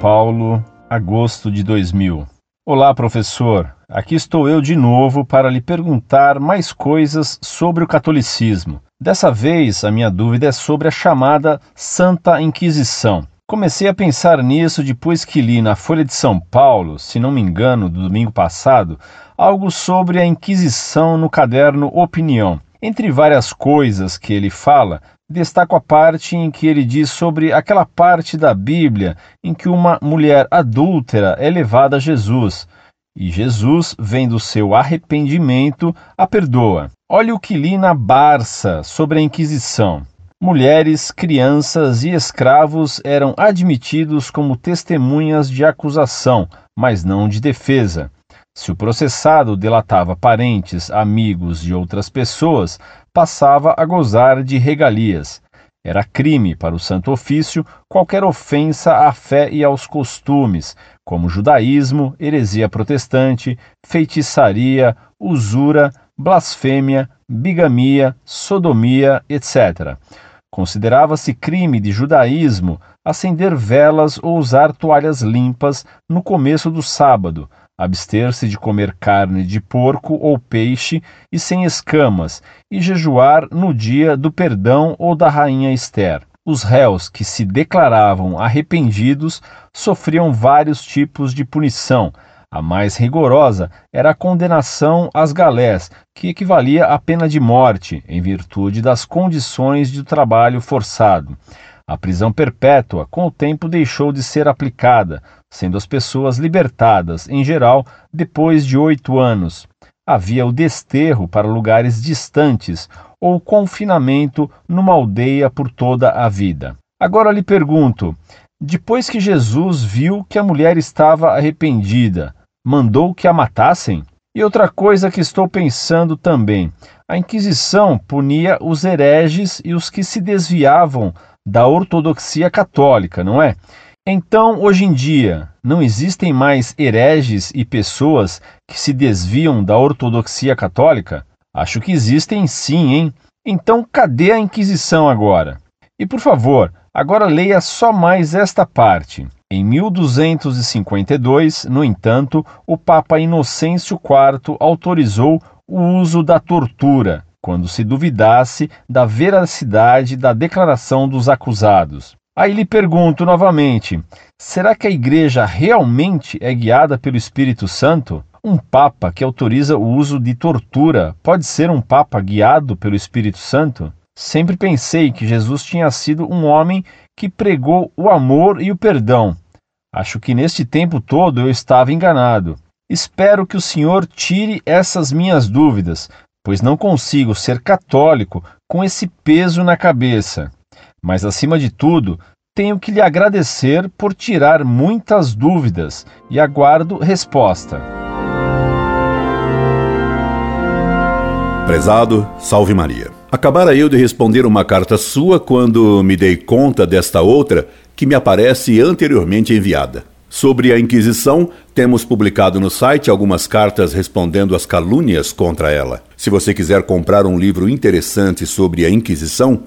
Paulo, agosto de 2000. Olá, professor. Aqui estou eu de novo para lhe perguntar mais coisas sobre o catolicismo. Dessa vez, a minha dúvida é sobre a chamada Santa Inquisição. Comecei a pensar nisso depois que li na Folha de São Paulo, se não me engano, do domingo passado, algo sobre a Inquisição no caderno Opinião. Entre várias coisas que ele fala, destaco a parte em que ele diz sobre aquela parte da Bíblia em que uma mulher adúltera é levada a Jesus. E Jesus, vendo seu arrependimento, a perdoa. Olha o que li na Barça sobre a Inquisição. Mulheres, crianças e escravos eram admitidos como testemunhas de acusação, mas não de defesa. Se o processado delatava parentes, amigos e outras pessoas, passava a gozar de regalias. Era crime para o Santo Ofício qualquer ofensa à fé e aos costumes, como judaísmo, heresia protestante, feitiçaria, usura, blasfêmia, bigamia, sodomia, etc. Considerava-se crime de judaísmo acender velas ou usar toalhas limpas no começo do sábado, abster-se de comer carne de porco ou peixe e sem escamas, e jejuar no dia do perdão ou da rainha Esther. Os réus que se declaravam arrependidos sofriam vários tipos de punição, a mais rigorosa era a condenação às galés, que equivalia à pena de morte, em virtude das condições de trabalho forçado. A prisão perpétua, com o tempo, deixou de ser aplicada, sendo as pessoas libertadas, em geral, depois de oito anos. Havia o desterro para lugares distantes ou confinamento numa aldeia por toda a vida. Agora lhe pergunto: depois que Jesus viu que a mulher estava arrependida, mandou que a matassem? E outra coisa que estou pensando também: a Inquisição punia os hereges e os que se desviavam da ortodoxia católica, não é? Então, hoje em dia, não existem mais hereges e pessoas que se desviam da ortodoxia católica? Acho que existem sim, hein? Então, cadê a Inquisição agora? E por favor, agora leia só mais esta parte. Em 1252, no entanto, o Papa Inocêncio IV autorizou o uso da tortura, quando se duvidasse da veracidade da declaração dos acusados. Aí lhe pergunto novamente: será que a Igreja realmente é guiada pelo Espírito Santo? Um Papa que autoriza o uso de tortura pode ser um Papa guiado pelo Espírito Santo? Sempre pensei que Jesus tinha sido um homem que pregou o amor e o perdão. Acho que neste tempo todo eu estava enganado. Espero que o Senhor tire essas minhas dúvidas, pois não consigo ser católico com esse peso na cabeça. Mas, acima de tudo, tenho que lhe agradecer por tirar muitas dúvidas e aguardo resposta. Prezado, salve Maria. Acabara eu de responder uma carta sua quando me dei conta desta outra que me aparece anteriormente enviada. Sobre a Inquisição, temos publicado no site algumas cartas respondendo às calúnias contra ela. Se você quiser comprar um livro interessante sobre a Inquisição,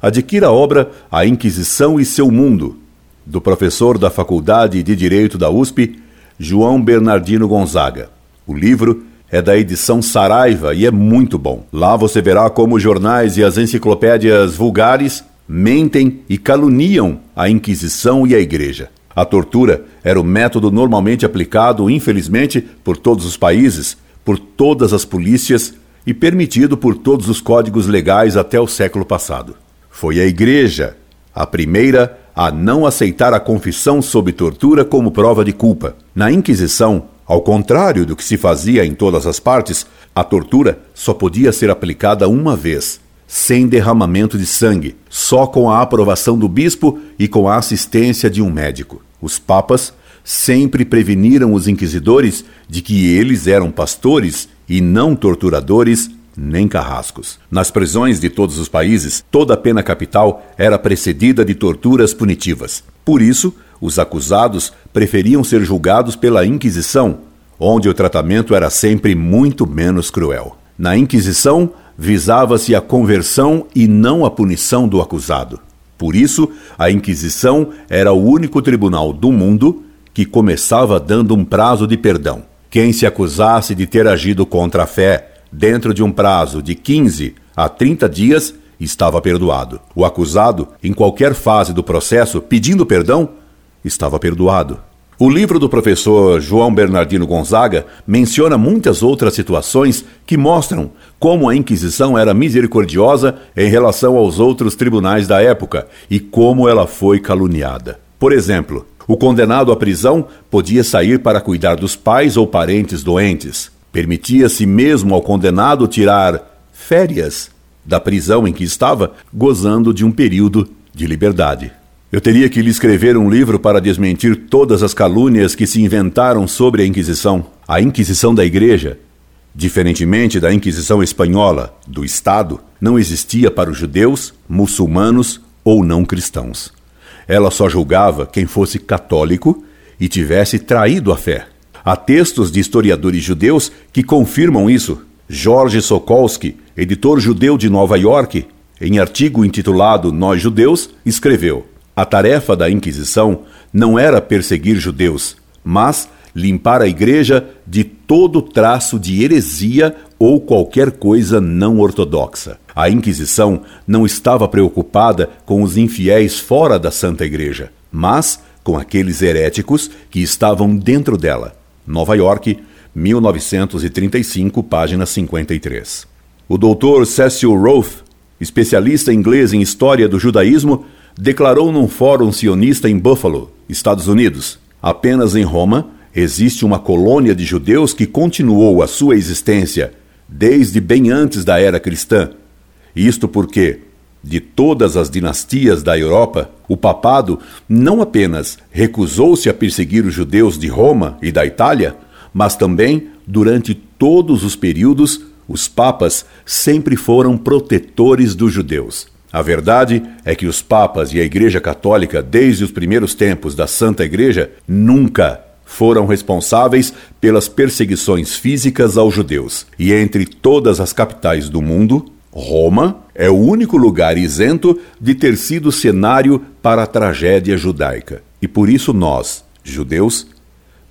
adquira a obra A Inquisição e seu Mundo, do professor da Faculdade de Direito da USP, João Bernardino Gonzaga. O livro é da edição Saraiva e é muito bom. Lá você verá como os jornais e as enciclopédias vulgares mentem e caluniam a Inquisição e a Igreja. A tortura era o método normalmente aplicado, infelizmente, por todos os países, por todas as polícias e permitido por todos os códigos legais até o século passado. Foi a Igreja a primeira a não aceitar a confissão sob tortura como prova de culpa. Na Inquisição, ao contrário do que se fazia em todas as partes, a tortura só podia ser aplicada uma vez, sem derramamento de sangue, só com a aprovação do bispo e com a assistência de um médico. Os papas sempre preveniram os inquisidores de que eles eram pastores e não torturadores nem carrascos. Nas prisões de todos os países, toda a pena capital era precedida de torturas punitivas. Por isso, os acusados preferiam ser julgados pela Inquisição, onde o tratamento era sempre muito menos cruel. Na Inquisição, visava-se a conversão e não a punição do acusado. Por isso, a Inquisição era o único tribunal do mundo que começava dando um prazo de perdão. Quem se acusasse de ter agido contra a fé dentro de um prazo de 15 a 30 dias estava perdoado. O acusado, em qualquer fase do processo, pedindo perdão, estava perdoado. O livro do professor João Bernardino Gonzaga menciona muitas outras situações que mostram como a Inquisição era misericordiosa em relação aos outros tribunais da época e como ela foi caluniada. Por exemplo, o condenado à prisão podia sair para cuidar dos pais ou parentes doentes. Permitia-se mesmo ao condenado tirar férias da prisão em que estava, gozando de um período de liberdade. Eu teria que lhe escrever um livro para desmentir todas as calúnias que se inventaram sobre a Inquisição. A Inquisição da Igreja, diferentemente da Inquisição espanhola, do Estado, não existia para os judeus, muçulmanos ou não cristãos. Ela só julgava quem fosse católico e tivesse traído a fé. Há textos de historiadores judeus que confirmam isso. Jorge Sokolsky, editor judeu de Nova York, em artigo intitulado Nós Judeus, escreveu: a tarefa da Inquisição não era perseguir judeus, mas limpar a igreja de todo traço de heresia ou qualquer coisa não ortodoxa. A Inquisição não estava preocupada com os infiéis fora da Santa Igreja, mas com aqueles heréticos que estavam dentro dela. Nova York, 1935, página 53. O doutor Cecil Roth, especialista inglês em história do judaísmo, declarou num fórum sionista em Buffalo, Estados Unidos: apenas em Roma existe uma colônia de judeus que continuou a sua existência desde bem antes da era cristã. Isto porque, de todas as dinastias da Europa, o papado não apenas recusou-se a perseguir os judeus de Roma e da Itália, mas também, durante todos os períodos, os papas sempre foram protetores dos judeus. A verdade é que os papas e a Igreja Católica, desde os primeiros tempos da Santa Igreja, nunca foram responsáveis pelas perseguições físicas aos judeus. E entre todas as capitais do mundo, Roma é o único lugar isento de ter sido cenário para a tragédia judaica. E por isso nós, judeus,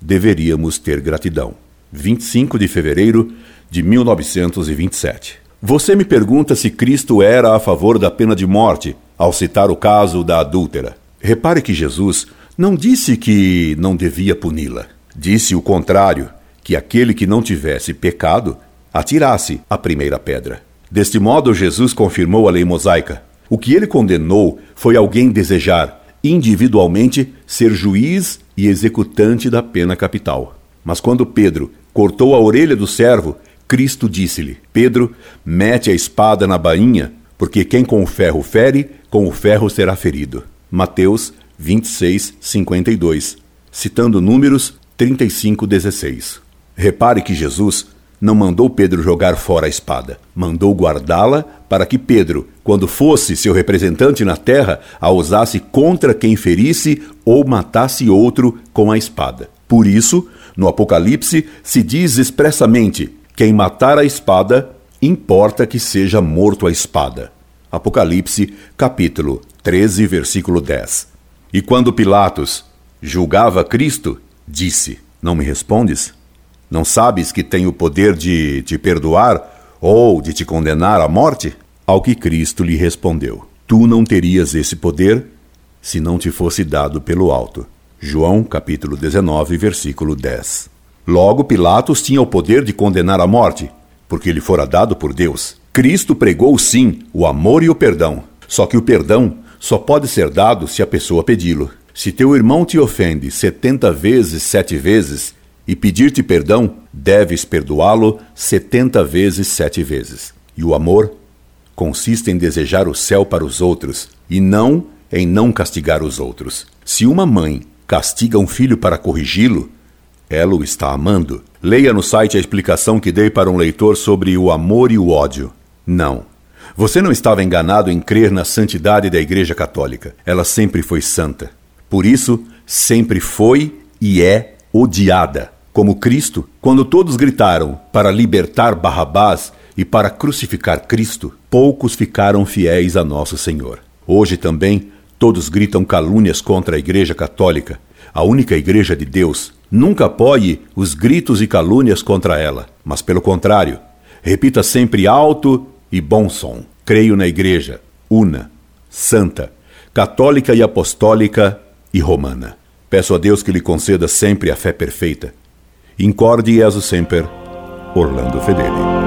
deveríamos ter gratidão. 25 de fevereiro de 1927. Você me pergunta se Cristo era a favor da pena de morte, ao citar o caso da adúltera. Repare que Jesus não disse que não devia puni-la. Disse o contrário, que aquele que não tivesse pecado atirasse a primeira pedra. Deste modo, Jesus confirmou a lei mosaica. O que ele condenou foi alguém desejar, individualmente, ser juiz e executante da pena capital. Mas quando Pedro cortou a orelha do servo, Cristo disse-lhe: Pedro, mete a espada na bainha, porque quem com o ferro fere, com o ferro será ferido. Mateus 26, 52, citando Números 35, 16. Repare que Jesus não mandou Pedro jogar fora a espada, mandou guardá-la para que Pedro, quando fosse seu representante na terra, a usasse contra quem ferisse ou matasse outro com a espada. Por isso, no Apocalipse se diz expressamente quem matar a espada, importa que seja morto a espada. Apocalipse, capítulo 13, versículo 10. E quando Pilatos julgava Cristo, disse: Não me respondes? Não sabes que tenho o poder de te perdoar ou de te condenar à morte? Ao que Cristo lhe respondeu: Tu não terias esse poder se não te fosse dado pelo alto. João capítulo 19, versículo 10. Logo, Pilatos tinha o poder de condenar à morte, porque lhe fora dado por Deus. Cristo pregou sim o amor e o perdão. Só que o perdão só pode ser dado se a pessoa pedi-lo. Se teu irmão te ofende setenta vezes sete vezes e pedir-te perdão, deves perdoá-lo setenta vezes sete vezes. E o amor consiste em desejar o céu para os outros e não em não castigar os outros. Se uma mãe castiga um filho para corrigi-lo, ela o está amando. Leia no site a explicação que dei para um leitor sobre o amor e o ódio. Não. Você não estava enganado em crer na santidade da Igreja Católica. Ela sempre foi santa. Por isso, sempre foi e é odiada. Como Cristo, quando todos gritaram para libertar Barrabás e para crucificar Cristo, poucos ficaram fiéis a nosso Senhor. Hoje também, Todos gritam calúnias contra a Igreja Católica, a única Igreja de Deus. Nunca apoie os gritos e calúnias contra ela, mas pelo contrário, repita sempre alto e bom som. Creio na Igreja, una, santa, católica e apostólica e romana. Peço a Deus que lhe conceda sempre a fé perfeita. Incorde Jesus Semper, Orlando Fedeli.